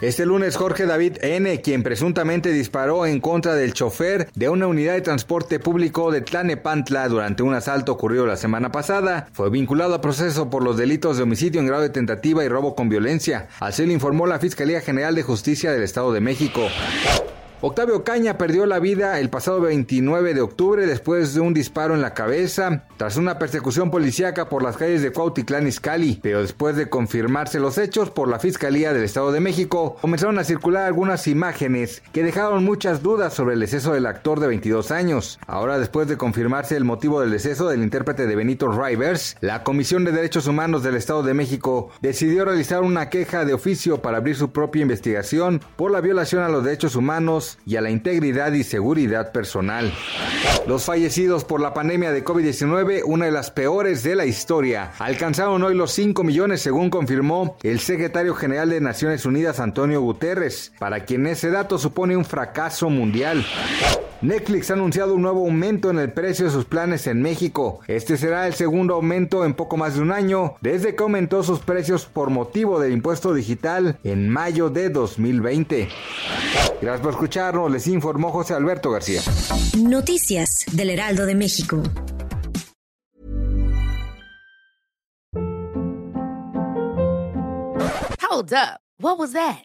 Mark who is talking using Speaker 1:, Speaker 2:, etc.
Speaker 1: Este lunes Jorge David N., quien presuntamente disparó en contra del chofer de una unidad de transporte público de Tlanepantla durante un asalto ocurrido la semana pasada, fue vinculado a proceso por los delitos de homicidio en grado de tentativa y robo con violencia. Así lo informó la Fiscalía General de Justicia del Estado de México. Octavio Caña perdió la vida el pasado 29 de octubre después de un disparo en la cabeza tras una persecución policíaca por las calles de Cuautitlán Izcalli, pero después de confirmarse los hechos por la Fiscalía del Estado de México, comenzaron a circular algunas imágenes que dejaron muchas dudas sobre el deceso del actor de 22 años. Ahora, después de confirmarse el motivo del deceso del intérprete de Benito Rivers, la Comisión de Derechos Humanos del Estado de México decidió realizar una queja de oficio para abrir su propia investigación por la violación a los derechos humanos y a la integridad y seguridad personal. Los fallecidos por la pandemia de COVID-19, una de las peores de la historia, alcanzaron hoy los 5 millones según confirmó el secretario general de Naciones Unidas Antonio Guterres, para quien ese dato supone un fracaso mundial. Netflix ha anunciado un nuevo aumento en el precio de sus planes en México. Este será el segundo aumento en poco más de un año desde que aumentó sus precios por motivo del impuesto digital en mayo de 2020. Gracias por escucharnos, les informó José Alberto García.
Speaker 2: Noticias del Heraldo de México.
Speaker 3: Hold up. What was that?